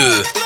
Üstü.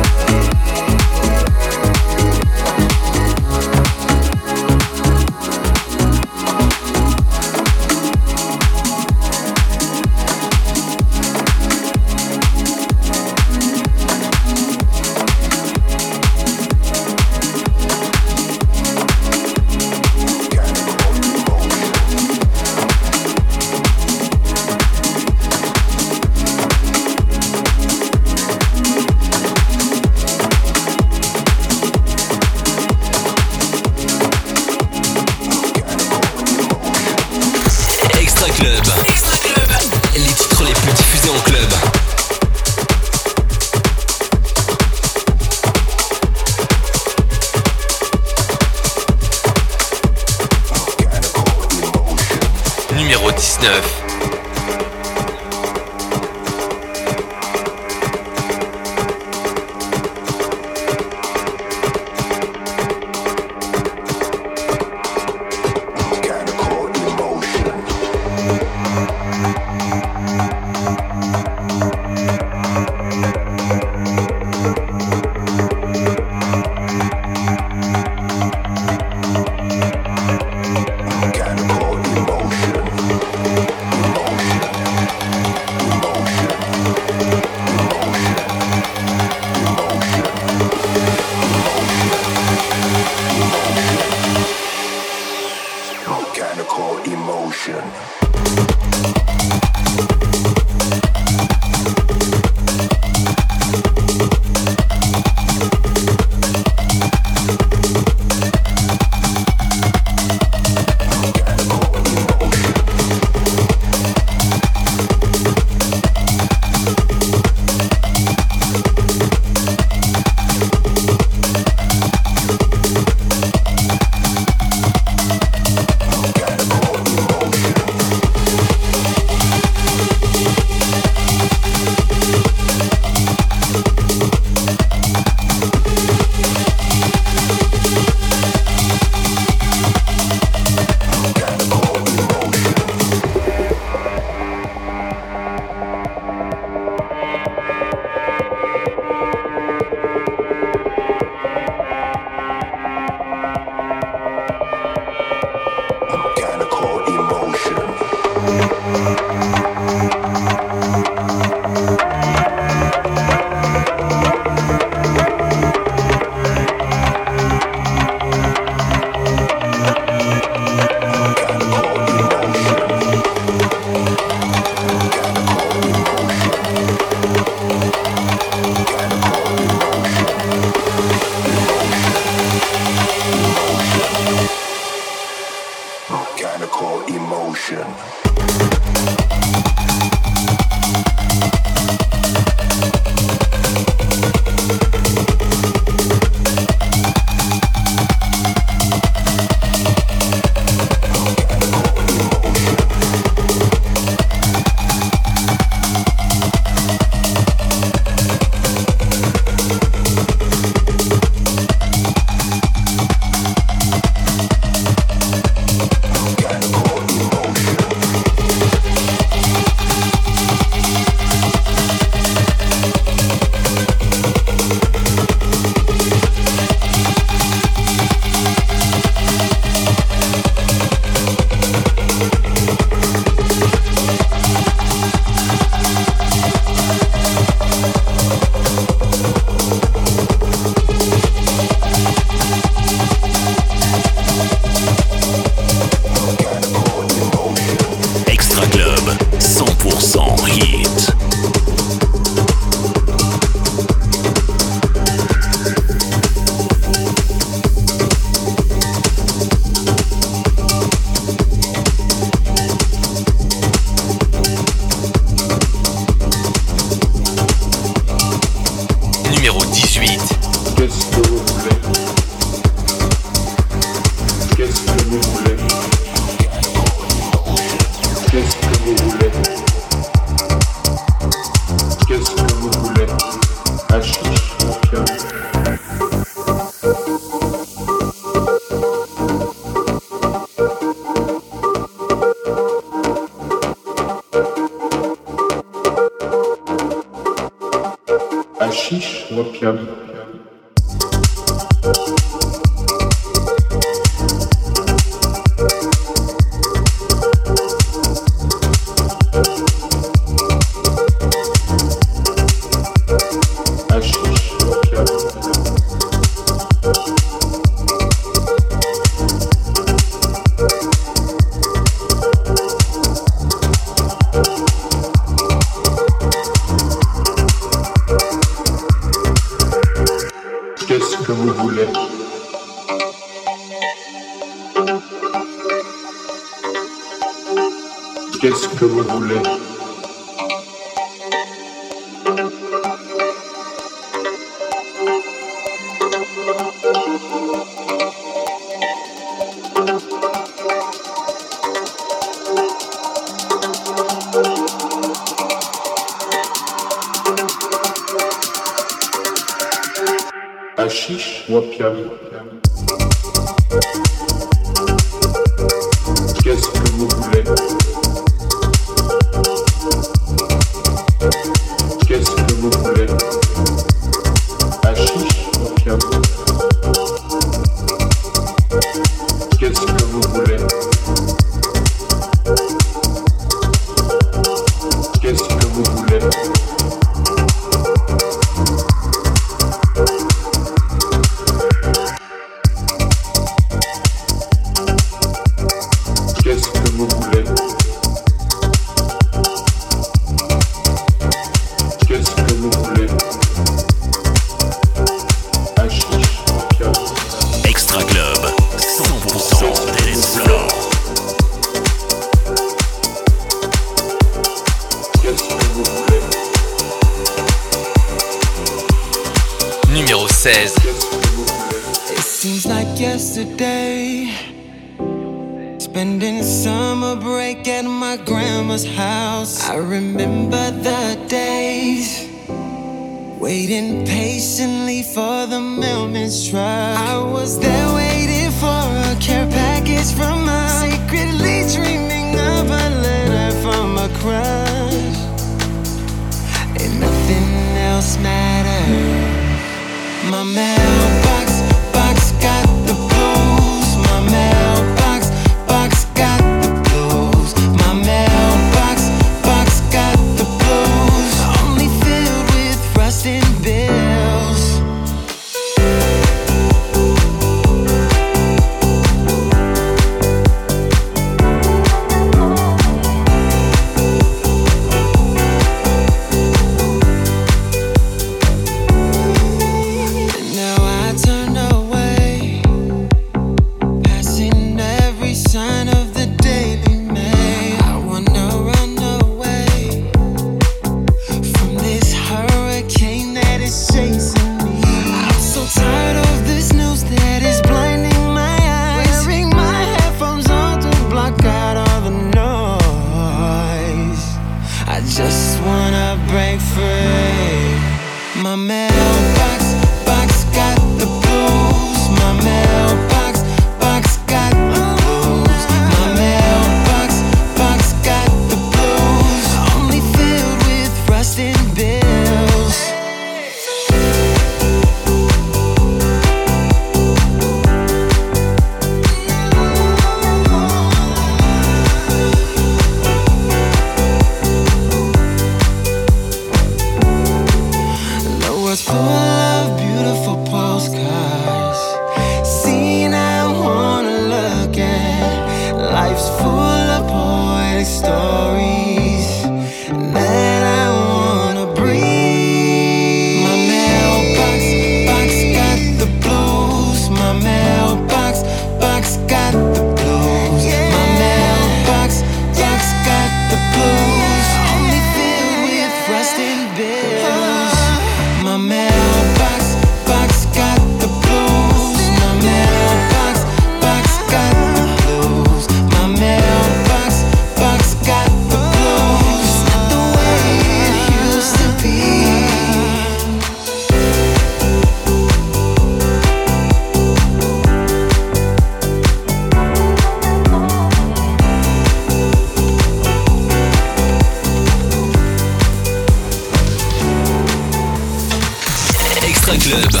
Extra Club.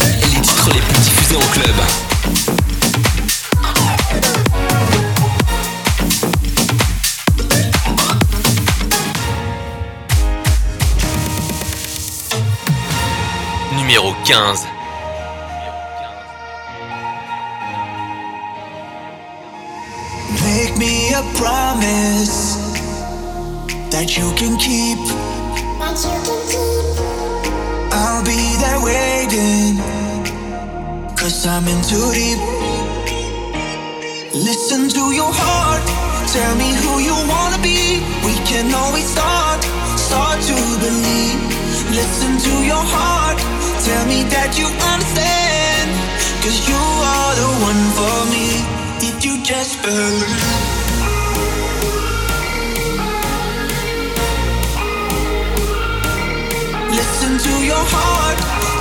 Les titres les plus diffusés en club. Numéro 15. Make me a promise that you can keep. That you Cause I'm in too deep. Listen to your heart. Tell me who you wanna be. We can always start, start to believe. Listen to your heart. Tell me that you understand. Cause you are the one for me. Did you just believe? Listen to your heart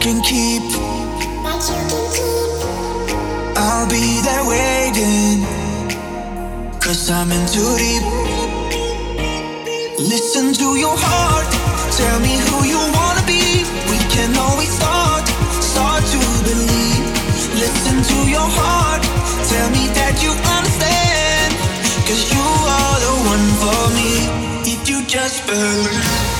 can keep. Keep. I'll be there waiting. Cause I'm in too deep. Listen to your heart. Tell me who you wanna be. We can always start, start to believe. Listen to your heart. Tell me that you understand. Cause you are the one for me. If you just believe.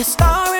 a star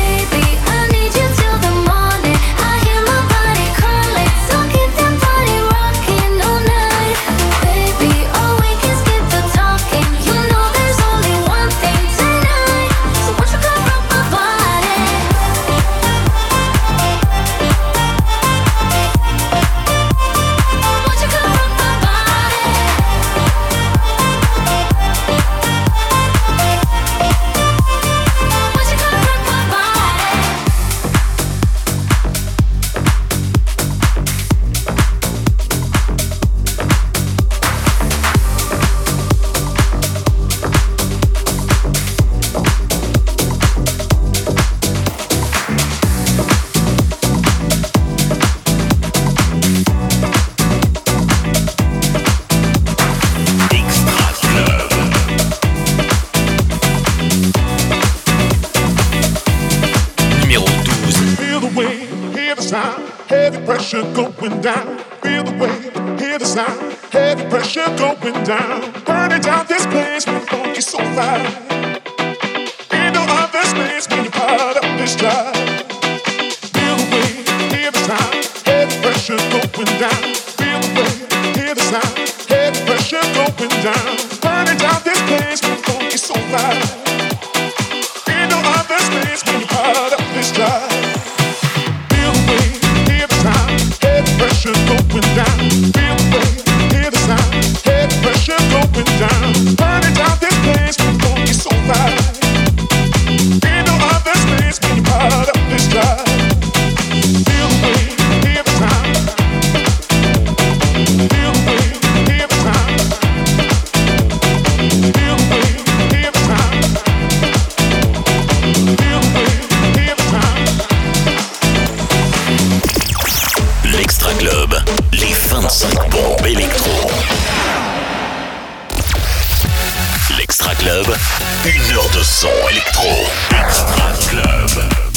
Club, une heure de son électro. Extra Club.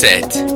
set.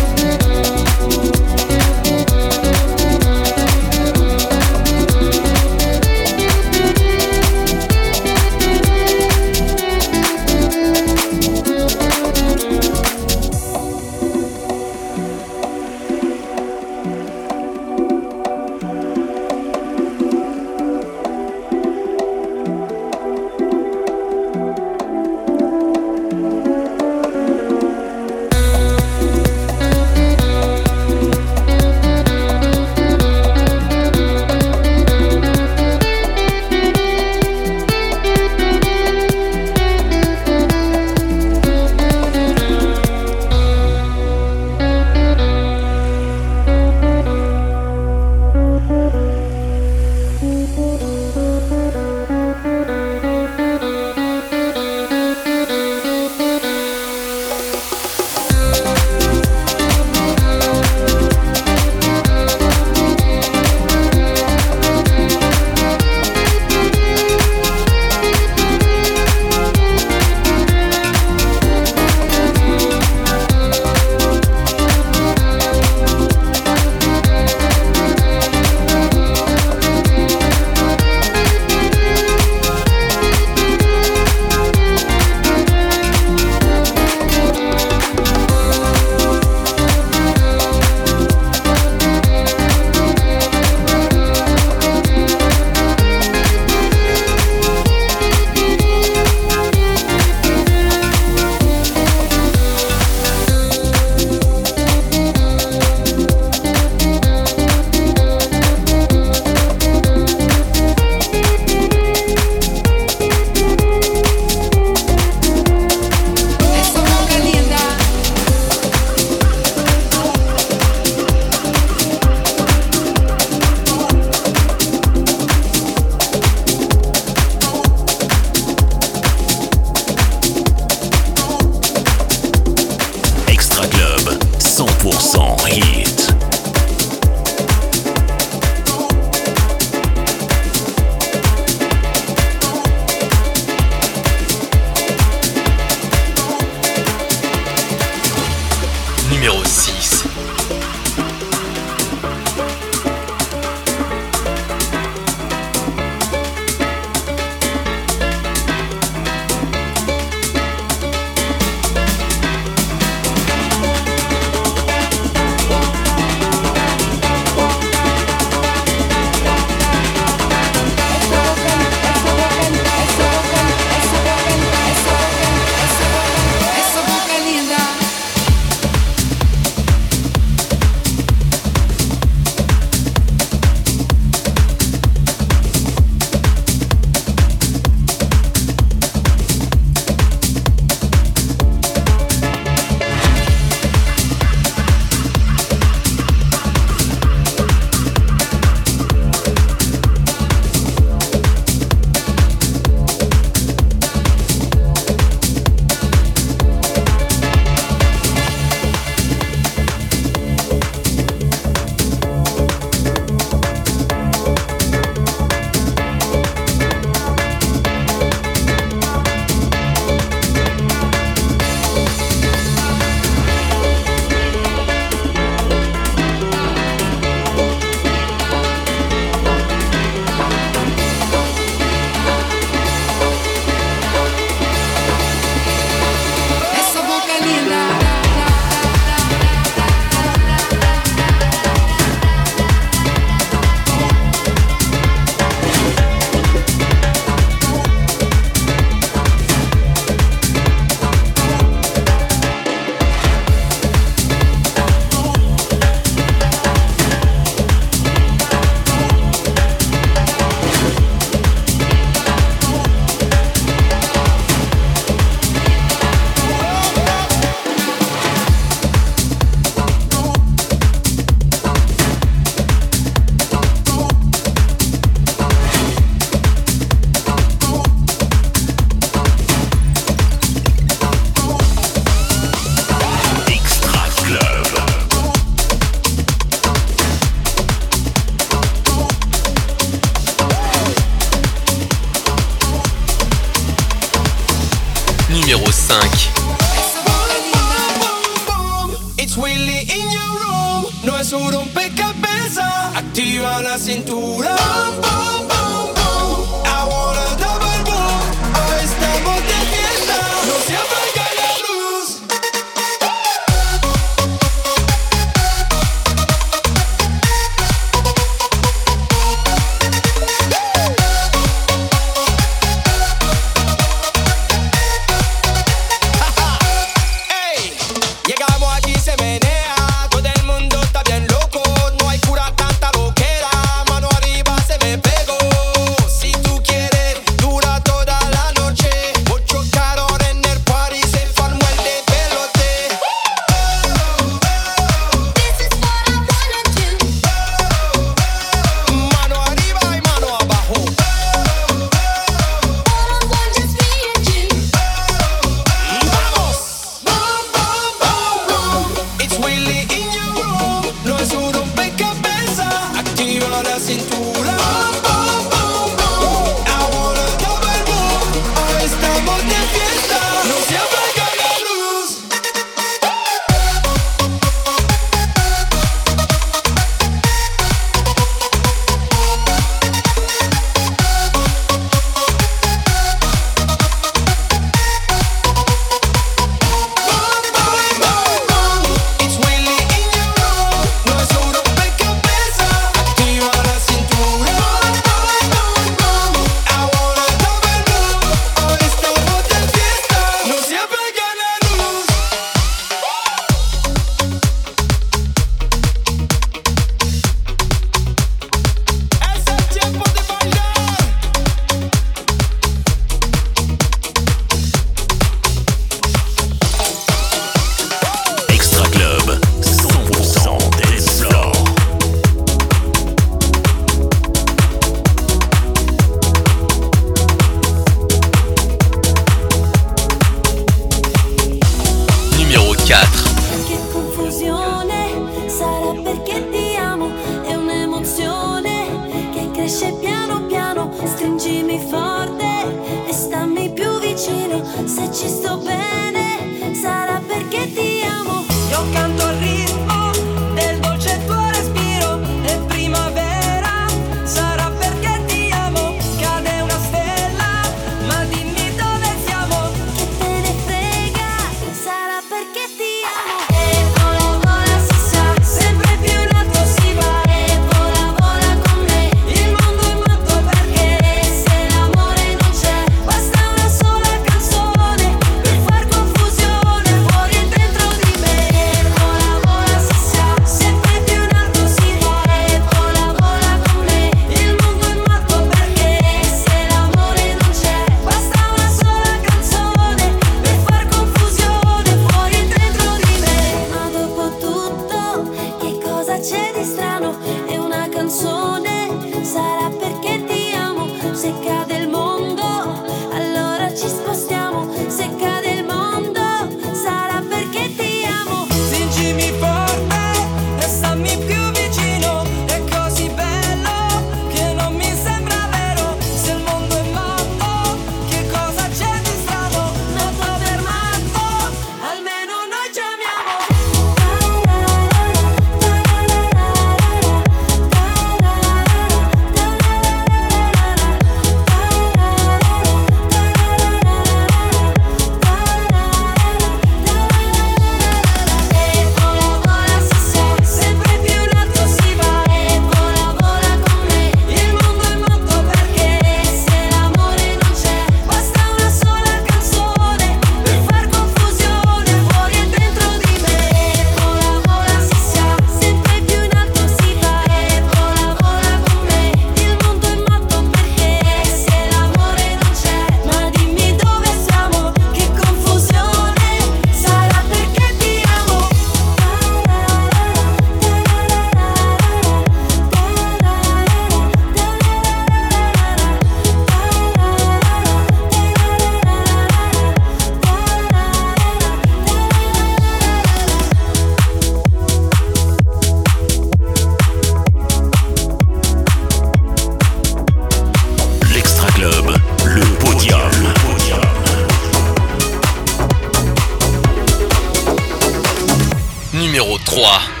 numéro 3.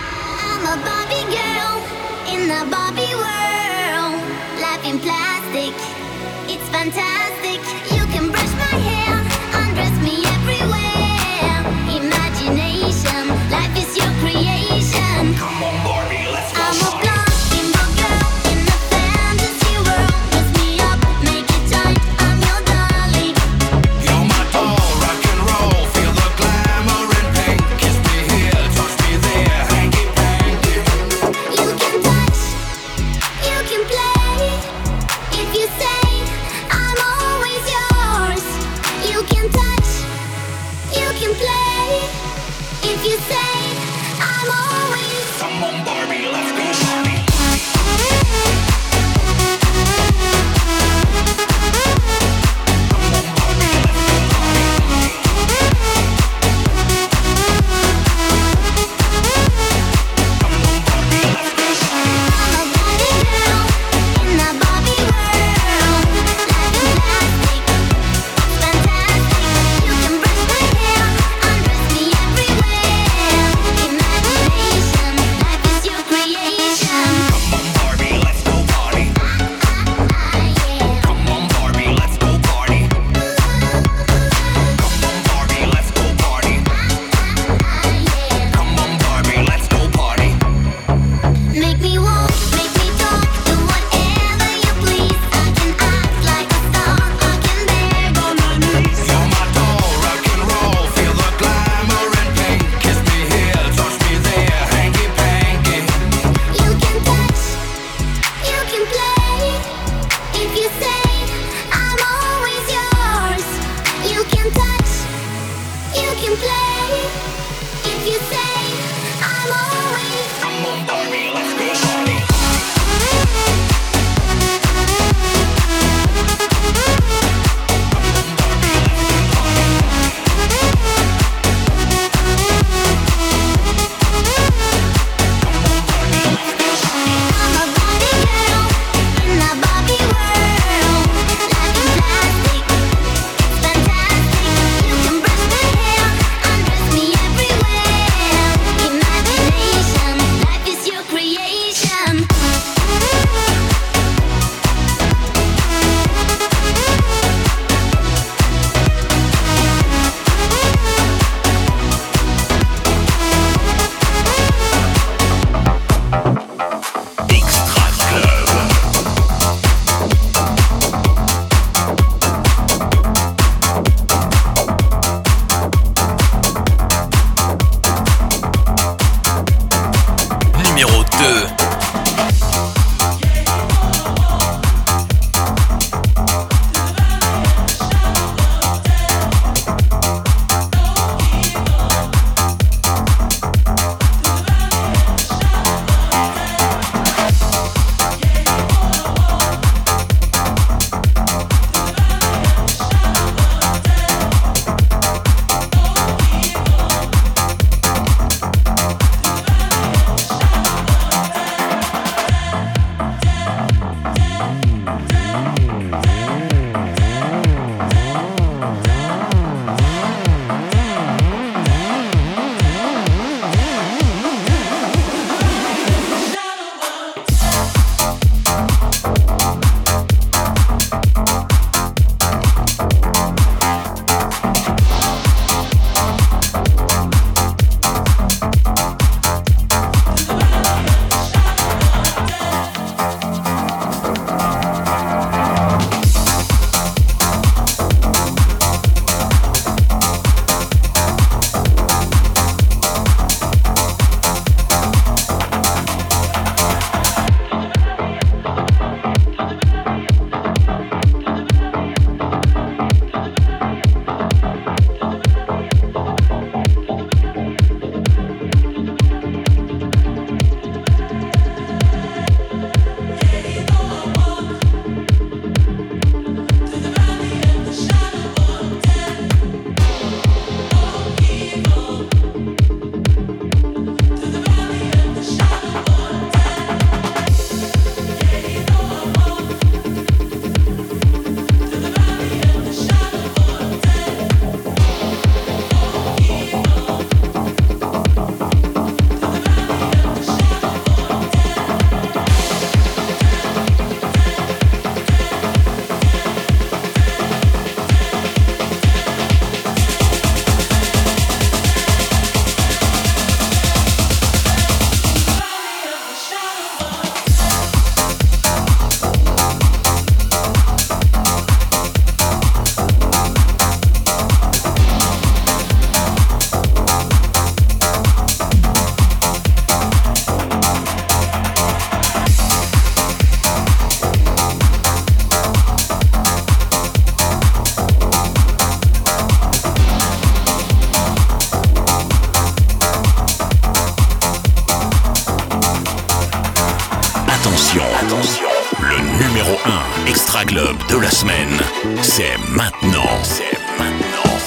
1 Extra Club de la semaine, c'est maintenant. C'est maintenant.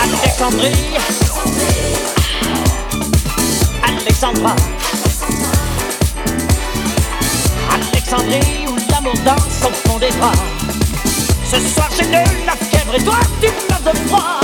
Alexandrie. Alexandra. Alexandrie où l'amour danse au fond des bras. Ce soir j'ai de la fièvre et toi tu meurs de froid.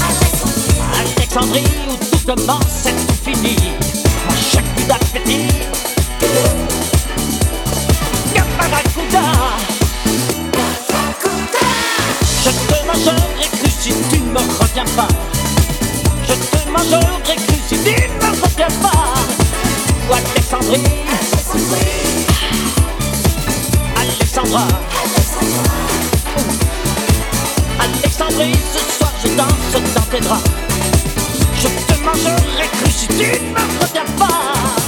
Alexandrie, Alexandrie où tout commence et tout finit. À chaque coup d'appétit. Je te mangerai cru si tu ne me reviens pas. Je te mangerai cru si tu ne me reviens pas. Ou Alexandrie, Alexandra. Alexandrie, ce soir je danse dans tes draps. Je te mangerai cru si tu ne me reviens pas.